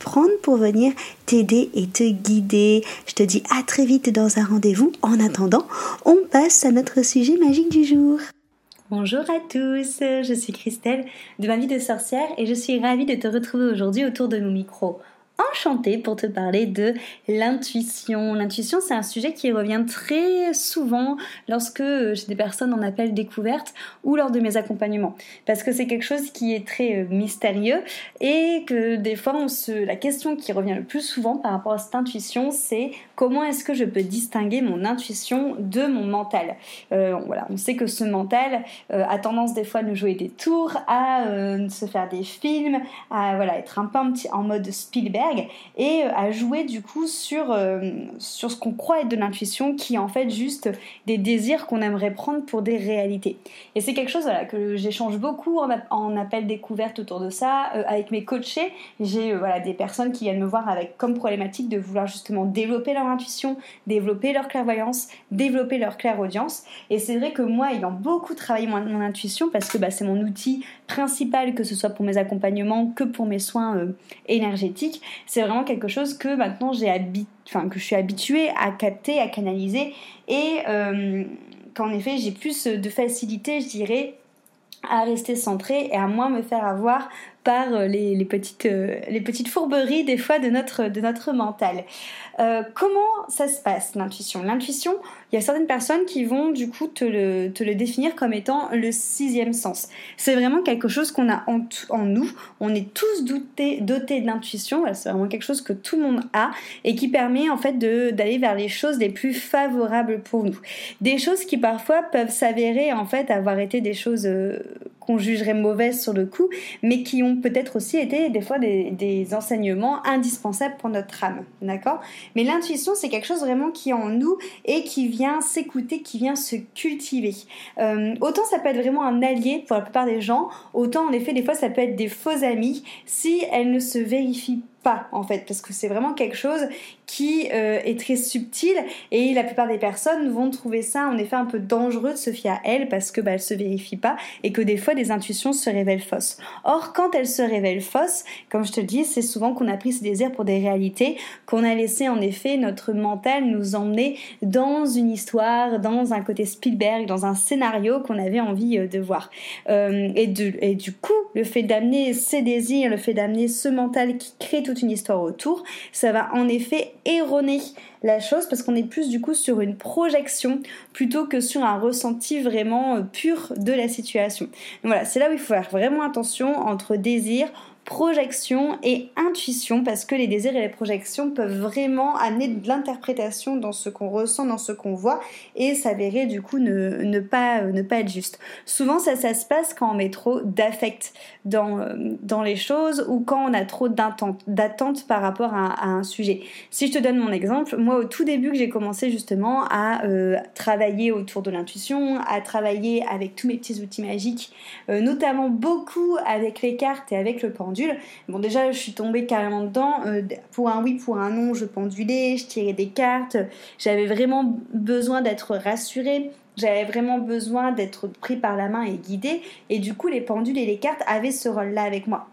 prendre pour venir t'aider et te guider. Je te dis à très vite dans un rendez-vous. En attendant, on passe à notre sujet magique du jour. Bonjour à tous, je suis Christelle de ma vie de sorcière et je suis ravie de te retrouver aujourd'hui autour de mon micro enchantée pour te parler de l'intuition. L'intuition, c'est un sujet qui revient très souvent lorsque j'ai des personnes en appel découverte ou lors de mes accompagnements. Parce que c'est quelque chose qui est très euh, mystérieux et que des fois, on se... la question qui revient le plus souvent par rapport à cette intuition, c'est comment est-ce que je peux distinguer mon intuition de mon mental? Euh, Voilà, on sait que ce mental euh, a tendance des fois à nous jouer des tours, à se faire des films, à voilà, être un peu un petit, en mode Spielberg et euh, à jouer du coup sur, euh, sur ce qu'on croit être de l'intuition qui est en fait juste des désirs qu'on aimerait prendre pour des réalités. Et c'est quelque chose que j'échange beaucoup en, appel découverte autour de ça. Euh, avec mes coachés, j'ai voilà, des personnes qui viennent me voir avec comme problématique de vouloir justement développer leur intuition, développer leur clairvoyance, développer leur clairaudience. Et c'est vrai que moi, ayant beaucoup travaillé mon, mon intuition, parce que bah, c'est mon outil que ce soit pour mes accompagnements que pour mes soins énergétiques, c'est vraiment quelque chose que maintenant j'ai je suis habituée à capter, à canaliser et euh, qu'en effet j'ai plus de facilité, je dirais, à rester centrée et à moins me faire avoir par euh, les, petites, euh, les petites fourberies des fois de notre, de notre mental. comment ça se passe l'intuition? L'intuition, il y a certaines personnes qui vont du coup te le, te le définir comme étant le sixième sens. C'est vraiment quelque chose qu'on a en, en, nous. On est tous dotés, dotés d'intuition. C'est vraiment quelque chose que tout le monde a et qui permet en fait d'aller vers les choses les plus favorables pour nous. Des choses qui parfois peuvent s'avérer en fait avoir été des choses euh, qu'on jugerait mauvaises sur le coup, mais qui ont peut-être aussi été des fois des, enseignements indispensables pour notre âme. D'accord? Mais l'intuition, c'est quelque chose vraiment qui est en nous et qui vient s'écouter, qui vient se cultiver. Euh, autant ça peut être vraiment un allié pour la plupart des gens, autant en effet des fois ça peut être des faux amis si elles ne se vérifient pas en fait parce que c'est vraiment quelque chose qui euh, est très subtil et la plupart des personnes vont trouver ça en effet un peu dangereux de se fier à elles parce que bah, elles se vérifient pas et que des fois des intuitions se révèlent fausses. Or quand elles se révèlent fausses, comme je te le dis, c'est souvent qu'on a pris ces désirs pour des réalités, qu'on a laissé en effet notre mental nous emmener dans une histoire, dans un côté Spielberg, dans un scénario qu'on avait envie euh, de voir. Euh, et, et du coup, le fait d'amener ces désirs, le fait d'amener ce mental qui crée toute une histoire autour, ça va en effet erroner la chose parce qu'on est plus du coup sur une projection plutôt que sur un ressenti vraiment euh, pur de la situation. Voilà, c'est là où il faut faire vraiment attention entre désir, projection et intuition parce que les désirs et les projections peuvent vraiment amener de l'interprétation dans ce qu'on ressent, dans ce qu'on voit et s'avérer du coup ne, ne, pas, ne pas être juste. Souvent ça, ça se passe quand on met trop d'affect dans, dans les choses ou quand on a trop d'attente par rapport à, un sujet. Si je te donne mon exemple, moi au tout début que j'ai commencé justement à euh, travailler autour de l'intuition, à travailler avec tous mes petits outils magiques, euh, notamment beaucoup avec les cartes et avec le Bon, déjà, je suis tombée carrément dedans. Euh, pour un oui, pour un non, je pendulais, je tirais des cartes. J'avais vraiment besoin d'être rassurée. J'avais vraiment besoin d'être pris par la main et guidée. Et du coup, les pendules et les cartes avaient ce rôle-là avec moi.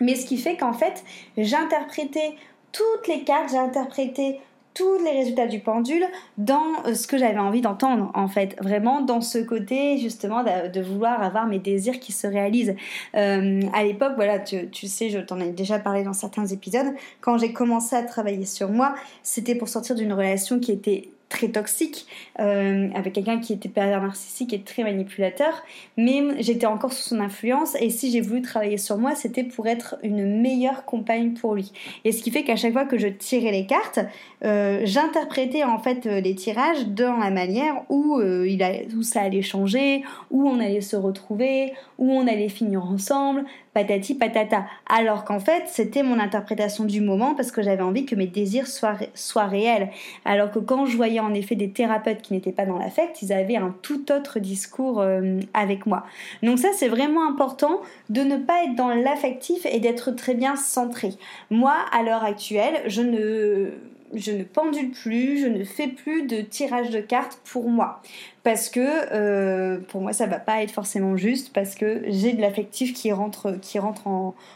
Mais ce qui fait qu'en fait, j'interprétais toutes les cartes, j'interprétais tous les résultats du pendule dans euh, ce que j'avais envie d'entendre en fait. Vraiment dans ce côté justement de, vouloir avoir mes désirs qui se réalisent. Euh, à l'époque voilà tu, tu, sais je t'en ai déjà parlé dans certains épisodes quand j'ai commencé à travailler sur moi c'était pour sortir d'une relation qui était très toxique, euh, avec quelqu'un qui était pervers narcissique et très manipulateur, mais j'étais encore sous son influence et si j'ai voulu travailler sur moi, c'était pour être une meilleure compagne pour lui. Et ce qui fait qu'à chaque fois que je tirais les cartes, euh, j'interprétais en fait euh, les tirages dans la manière où, il a, où ça allait changer, où on allait se retrouver, où on allait finir ensemble, patati patata. Alors qu'en fait, c'était mon interprétation du moment parce que j'avais envie que mes désirs soient, soient réels. Alors que quand je voyais en effet des thérapeutes qui n'étaient pas dans l'affect, ils avaient un tout autre discours euh, avec moi. Donc ça, c'est vraiment important de ne pas être dans l'affectif et d'être très bien centré. Moi, à l'heure actuelle, je ne je ne pendule plus, je ne fais plus de tirage de cartes pour moi. Parce que euh, pour moi, ça va pas être forcément juste parce que j'ai de l'affectif qui rentre, qui rentre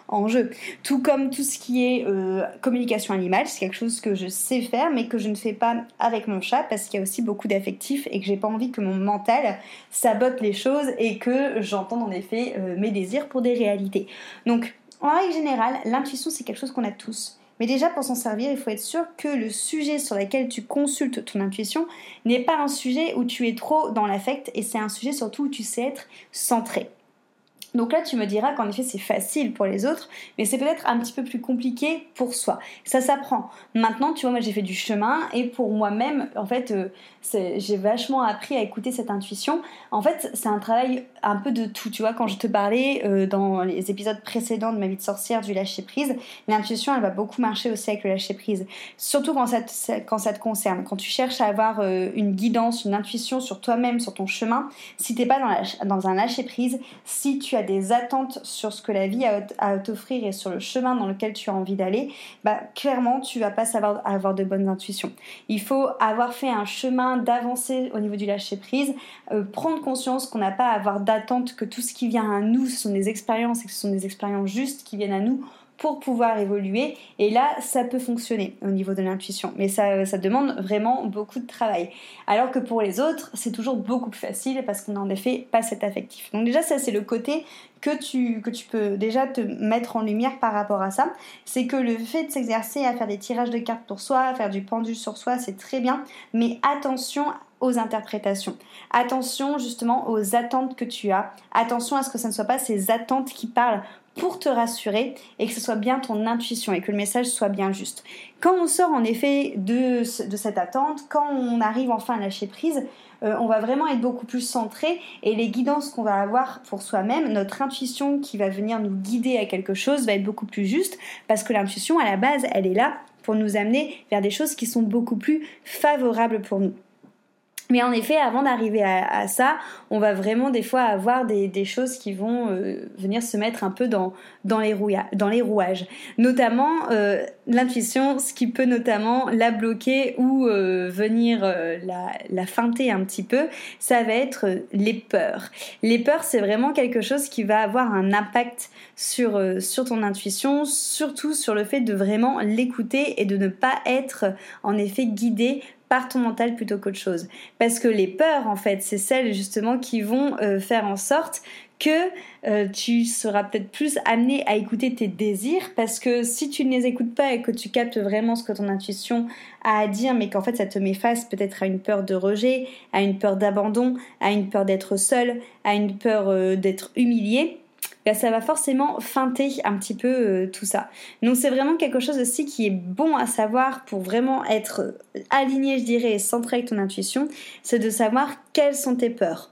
en, jeu. Tout comme tout ce qui est euh, communication animale, c'est quelque chose que je sais faire mais que je ne fais pas avec mon chat parce qu'il y a aussi beaucoup d'affectif et que j'ai pas envie que mon mental sabote les choses et que j'entende en effet euh, mes désirs pour des réalités. Donc, en règle générale, l'intuition, c'est quelque chose qu'on a tous. Mais déjà, pour s'en servir, il faut être sûr que le sujet sur lequel tu consultes ton intuition n'est pas un sujet où tu es trop dans l'affect et c'est un sujet surtout où tu sais être centré. Donc là, tu me diras qu'en effet, c'est facile pour les autres, mais c'est peut-être un petit peu plus compliqué pour soi. Ça s'apprend. Maintenant, tu vois, moi, j'ai fait du chemin et pour moi-même, en fait, euh, j'ai vachement appris à écouter cette intuition. En fait, c'est un travail un peu de tout. Tu vois, quand je te parlais euh, dans les épisodes précédents de ma vie de sorcière du lâcher prise, l'intuition, elle va beaucoup marcher aussi avec le lâcher prise. Surtout quand ça te, quand ça te concerne. Quand tu cherches à avoir euh, une guidance, une intuition sur toi-même, sur ton chemin, si t'es pas dans, dans un lâcher prise, si tu as des attentes sur ce que la vie a à t'offrir et sur le chemin dans lequel tu as envie d'aller, bah clairement tu vas pas savoir avoir de bonnes intuitions. Il faut avoir fait un chemin d'avancer au niveau du lâcher prise, euh, prendre conscience qu'on n'a pas à avoir d'attente, que tout ce qui vient à nous ce sont des expériences et que ce sont des expériences justes qui viennent à nous pour pouvoir évoluer. Et là, ça peut fonctionner au niveau de l'intuition. Mais ça, ça demande vraiment beaucoup de travail. Alors que pour les autres, c'est toujours beaucoup plus facile parce qu'on n'a en effet pas cet affectif. Donc déjà, ça, c'est le côté que tu, que tu peux déjà te mettre en lumière par rapport à ça. C'est que le fait de s'exercer à faire des tirages de cartes pour soi, à faire du pendule sur soi, c'est très bien. Mais attention aux interprétations. Attention justement aux attentes que tu as. Attention à ce que ce ne soit pas ces attentes qui parlent pour te rassurer et que ce soit bien ton intuition et que le message soit bien juste. Quand on sort en effet de, de cette attente, quand on arrive enfin à lâcher prise, euh, on va vraiment être beaucoup plus centré et les guidances qu'on va avoir pour soi-même, notre intuition qui va venir nous guider à quelque chose va être beaucoup plus juste parce que l'intuition à la base, elle est là pour nous amener vers des choses qui sont beaucoup plus favorables pour nous. Mais en effet, avant d'arriver à, ça, on va vraiment des fois avoir des, choses qui vont euh, venir se mettre un peu dans, les, rouages. Notamment euh, l'intuition, ce qui peut notamment la bloquer ou euh, venir la, la feinter un petit peu, ça va être les peurs. Les peurs, c'est vraiment quelque chose qui va avoir un impact sur, sur ton intuition, surtout sur le fait de vraiment l'écouter et de ne pas être en effet guidé par ton mental plutôt qu'autre chose. Parce que les peurs, en fait, c'est celles justement qui vont euh, faire en sorte que euh, tu seras peut-être plus amené à écouter tes désirs parce que si tu ne les écoutes pas et que tu captes vraiment ce que ton intuition a à dire mais qu'en fait ça te met face peut-être à une peur de rejet, à une peur d'abandon, à une peur d'être seul, à une peur euh, d'être humilié, bah, ça va forcément feinter un petit peu euh, tout ça. Donc c'est vraiment quelque chose aussi qui est bon à savoir pour vraiment être aligné, je dirais, et centré avec ton intuition, c'est de savoir quelles sont tes peurs.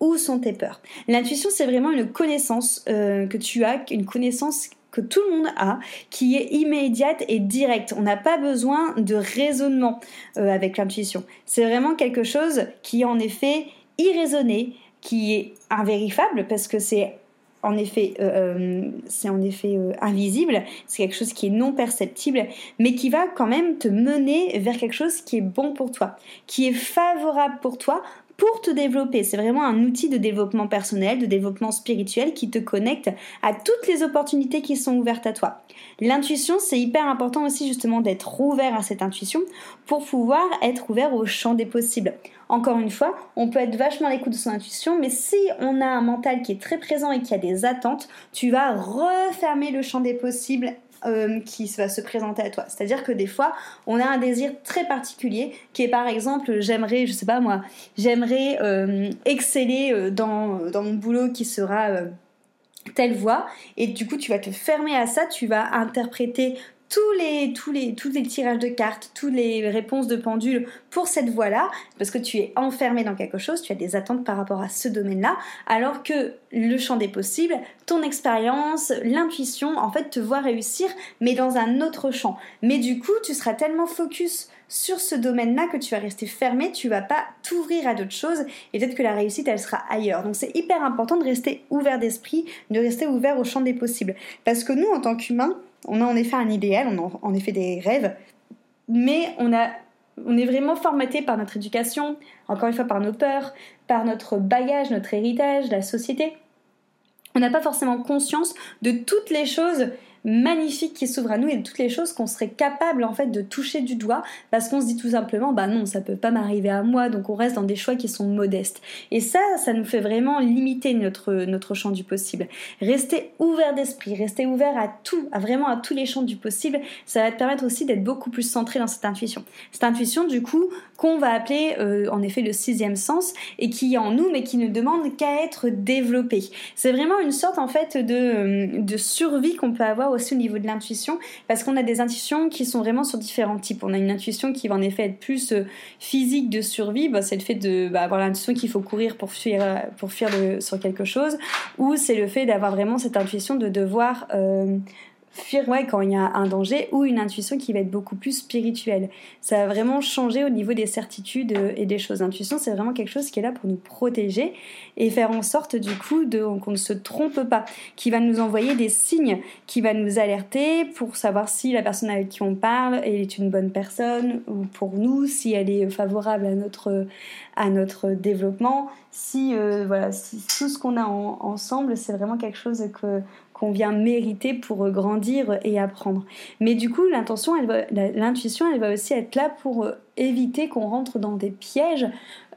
Où sont tes peurs? L'intuition, c'est vraiment une connaissance euh, que tu as, une connaissance que tout le monde a, qui est immédiate et directe. On n'a pas besoin de raisonnement euh, avec l'intuition. C'est vraiment quelque chose qui est en effet irraisonné, qui est invérifiable parce que c'est en effet, euh, euh, c'est en effet euh, invisible, c'est quelque chose qui est non perceptible, mais qui va quand même te mener vers quelque chose qui est bon pour toi, qui est favorable pour toi pour te développer. C'est vraiment un outil de développement personnel, de développement spirituel qui te connecte à toutes les opportunités qui sont ouvertes à toi. L'intuition, c'est hyper important aussi justement d'être ouvert à cette intuition pour pouvoir être ouvert au champ des possibles. Encore une fois, on peut être vachement à l'écoute de son intuition, mais si on a un mental qui est très présent et qui a des attentes, tu vas refermer le champ des possibles euh, qui va se présenter à toi. C'est-à-dire que des fois, on a un désir très particulier qui est par exemple, j'aimerais, je sais pas moi, j'aimerais euh, exceller dans, dans, mon boulot qui sera telle voix et du coup tu vas te fermer à ça, tu vas interpréter tous les, tirages de cartes, toutes les réponses de pendule pour cette voie-là, parce que tu es enfermé dans quelque chose, tu as des attentes par rapport à ce domaine-là, alors que le champ des possibles, ton expérience, l'intuition, en fait, te voit réussir, mais dans un autre champ. Mais du coup, tu seras tellement focus sur ce domaine-là que tu vas rester fermé, tu vas pas t'ouvrir à d'autres choses et peut-être que la réussite elle sera ailleurs. Donc c'est hyper important de rester ouvert d'esprit, de rester ouvert au champ des possibles. Parce que nous en tant qu'humains, on a en effet un idéal, on a en effet des rêves, mais on, a, on est vraiment formaté par notre éducation, encore une fois par nos peurs, par notre bagage, notre héritage, la société. On n'a pas forcément conscience de toutes les choses magnifique qui s'ouvre à nous et toutes les choses qu'on serait capable en fait de toucher du doigt parce qu'on se dit tout simplement bah non ça peut pas m'arriver à moi donc on reste dans des choix qui sont modestes. Et ça ça nous fait vraiment limiter notre notre champ du possible. Rester ouvert d'esprit rester ouvert à tout à vraiment à tous les champs du possible ça va te permettre aussi d'être beaucoup plus centré dans cette intuition. Cette intuition du coup qu'on va appeler euh, en effet le sixième sens et qui est en nous mais qui ne demande qu'à être développé. C'est vraiment une sorte en fait de, euh, de survie qu'on peut avoir aussi au niveau de l'intuition, parce qu'on a des intuitions qui sont vraiment sur différents types. On a une intuition qui va en effet être plus euh, physique de survie, bah, c'est le fait de bah, l'intuition qu'il faut courir pour fuir, pour fuir sur quelque chose, ou c'est le fait d'avoir vraiment cette intuition de devoir euh, fuir ouais, quand il y a un danger ou une intuition qui va être beaucoup plus spirituelle. Ça va vraiment changer au niveau des certitudes et des choses. L'intuition, c'est vraiment quelque chose qui est là pour nous protéger et faire en sorte du coup qu'on ne se trompe pas, qui va nous envoyer des signes, qui va nous alerter pour savoir si la personne avec qui on parle est une bonne personne ou pour nous, si elle est favorable à notre, à notre développement, si, euh, voilà, si tout ce qu'on a ensemble, c'est vraiment quelque chose que qu'on vient mériter pour grandir et apprendre. Mais du coup, l'intention, l'intuition, elle va aussi être là pour euh, éviter qu'on rentre dans des pièges.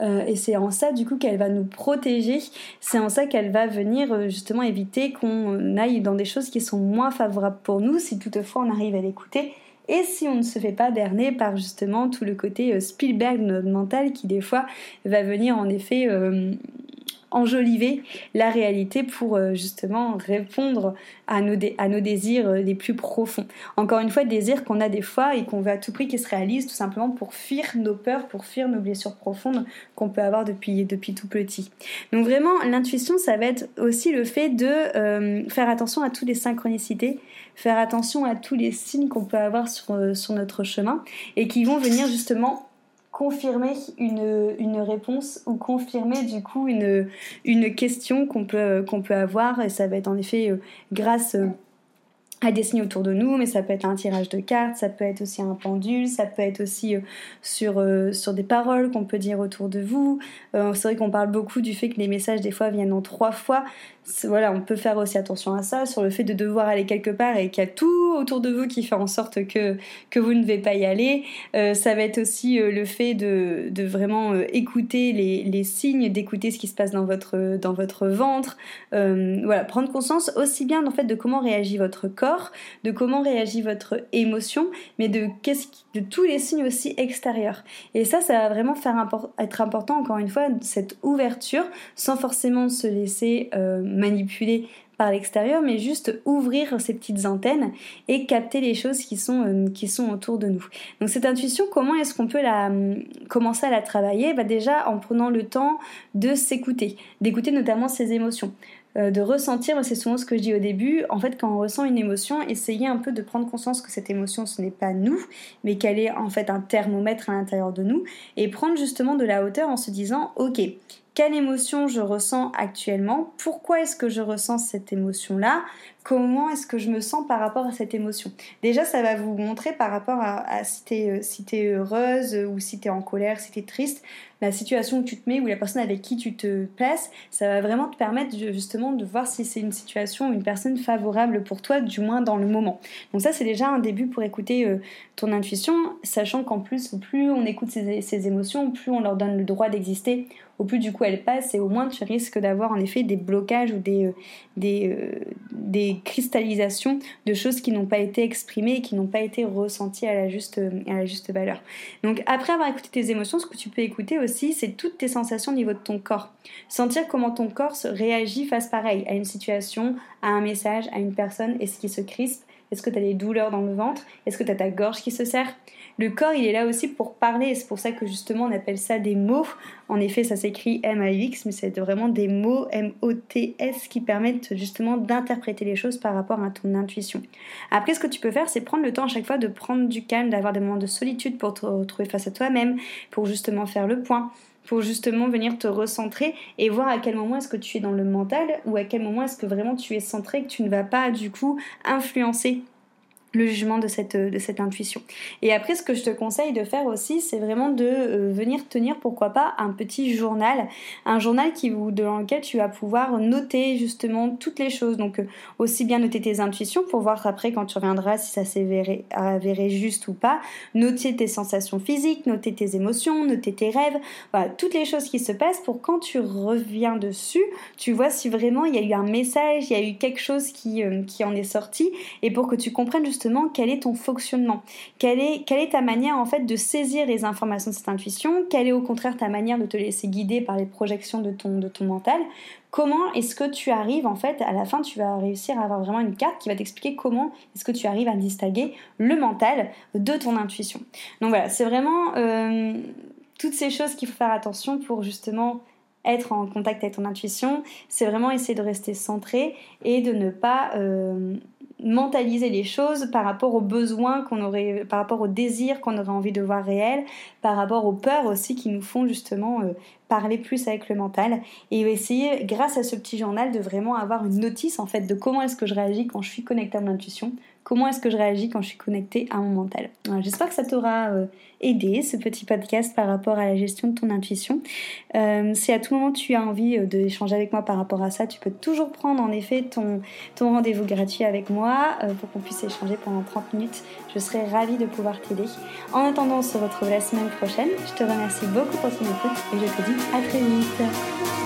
Euh, et c'est en ça, du coup, qu'elle va nous protéger. C'est en ça qu'elle va venir euh, justement éviter qu'on aille dans des choses qui sont moins favorables pour nous, si toutefois on arrive à l'écouter. Et si on ne se fait pas berner par justement tout le côté Spielberg de notre mental qui des fois va venir en effet enjoliver la réalité pour euh, justement répondre à nos, désirs euh, les plus profonds. Encore une fois, désirs qu'on a des fois et qu'on veut à tout prix qu'ils se réalisent tout simplement pour fuir nos peurs, pour fuir nos blessures profondes qu'on peut avoir depuis, depuis tout petit. Donc vraiment, l'intuition, ça va être aussi le fait de euh, faire attention à toutes les synchronicités, faire attention à tous les signes qu'on peut avoir sur, sur notre chemin et qui vont venir justement confirmer une, une, réponse ou confirmer du coup une, question qu'on peut, qu'on peut avoir. Et ça va être en effet euh, grâce euh, à des signes autour de nous, mais ça peut être un tirage de cartes, ça peut être aussi un pendule, ça peut être aussi euh, sur, sur des paroles qu'on peut dire autour de vous. c'est vrai qu'on parle beaucoup du fait que les messages des fois viennent en trois fois voilà, on peut faire aussi attention à ça, sur le fait de devoir aller quelque part et qu'il y a tout autour de vous qui fait en sorte que, que vous ne devez pas y aller. Euh, ça va être aussi euh, le fait de, de vraiment euh, écouter les, les signes, d'écouter ce qui se passe dans votre, dans votre ventre. voilà, prendre conscience aussi bien en fait de comment réagit votre corps, de comment réagit votre émotion, mais de, qu'est-ce de tous les signes aussi extérieurs. Et ça, ça va vraiment faire être important, encore une fois, cette ouverture, sans forcément se laisser manipuler par l'extérieur, mais juste ouvrir ces petites antennes et capter les choses qui sont, euh, qui sont autour de nous. Donc cette intuition, comment est-ce qu'on peut la, hum, commencer à la travailler? Bah Déjà en prenant le temps de s'écouter, d'écouter notamment ses émotions. Euh, de ressentir, c'est souvent ce que je dis au début, en fait quand on ressent une émotion, essayez un peu de prendre conscience que cette émotion ce n'est pas nous, mais qu'elle est en fait un thermomètre à l'intérieur de nous, et prendre justement de la hauteur en se disant, ok, quelle émotion je ressens actuellement, pourquoi est-ce que je ressens cette émotion-là, comment est-ce que je me sens par rapport à cette émotion. Déjà, ça va vous montrer par rapport à, si tu es, es, heureuse ou si tu es en colère, si tu es triste, la situation où tu te mets ou la personne avec qui tu te places, ça va vraiment te permettre justement de voir si c'est une situation ou une personne favorable pour toi, du moins dans le moment. Donc ça, c'est déjà un début pour écouter euh, ton intuition, sachant qu'en plus, plus on écoute ses émotions, plus on leur donne le droit d'exister au plus du coup elle passe et au moins tu risques d'avoir en effet des blocages ou des, des, des cristallisations de choses qui n'ont pas été exprimées et qui n'ont pas été ressenties à la juste, à la juste valeur. Donc après avoir écouté tes émotions, ce que tu peux écouter aussi, c'est toutes tes sensations au niveau de ton corps. Sentir comment ton corps réagit face pareil à une situation, à un message, à une personne, est-ce qu'il se crispe? Est-ce que tu as des douleurs dans le ventre? Est-ce que tu as ta gorge qui se serre? Le corps, il est là aussi pour parler, c'est pour ça que justement on appelle ça des mots. En effet, ça s'écrit M-A-U-X, mais c'est vraiment des mots M-O-T-S qui permettent justement d'interpréter les choses par rapport à ton intuition. Après, ce que tu peux faire, c'est prendre le temps à chaque fois de prendre du calme, d'avoir des moments de solitude pour te retrouver face à toi-même, pour justement faire le point pour justement venir te recentrer et voir à quel moment est-ce que tu es dans le mental ou à quel moment est-ce que vraiment tu es centré, que tu ne vas pas du coup influencer le jugement de cette, de cette intuition. Et après, ce que je te conseille de faire aussi, c'est vraiment de euh, venir tenir, pourquoi pas, un petit journal. Un journal qui, dans lequel tu vas pouvoir noter justement toutes les choses. Donc, euh, aussi bien noter tes intuitions pour voir après, quand tu reviendras, si ça s'est avéré, juste ou pas. Noter tes sensations physiques, noter tes émotions, noter tes rêves. Voilà, toutes les choses qui se passent pour quand tu reviens dessus, tu vois si vraiment il y a eu un message, il y a eu quelque chose qui, euh, qui en est sorti. Et pour que tu comprennes justement quel est ton fonctionnement, quelle est, ta manière en fait de saisir les informations de cette intuition, quelle est au contraire ta manière de te laisser guider par les projections de ton, de ton mental, comment est-ce que tu arrives en fait à la fin tu vas réussir à avoir vraiment une carte qui va t'expliquer comment est-ce que tu arrives à distinguer le mental de ton intuition? Donc voilà, c'est vraiment euh, toutes ces choses qu'il faut faire attention pour justement être en contact avec ton intuition, c'est vraiment essayer de rester centré et de ne pas euh, mentaliser les choses par rapport aux besoins qu'on aurait, par rapport aux désirs qu'on aurait envie de voir réels, par rapport aux peurs aussi qui nous font justement euh, parler plus avec le mental et essayer, grâce à ce petit journal, de vraiment avoir une notice en fait de comment est-ce que je réagis quand je suis connectée à mon intuition, comment est-ce que je réagis quand je suis connectée à mon mental. J'espère que ça t'aura euh, aidé ce petit podcast par rapport à la gestion de ton intuition. Euh, si à tout moment tu as envie euh, d'échanger avec moi par rapport à ça, tu peux toujours prendre en effet ton, ton rendez-vous gratuit avec moi pour qu'on puisse échanger pendant 30 minutes. Je serai ravie de pouvoir t'aider. En attendant, on se retrouve la semaine prochaine. Je te remercie beaucoup pour ton écoute et je te dis à très vite.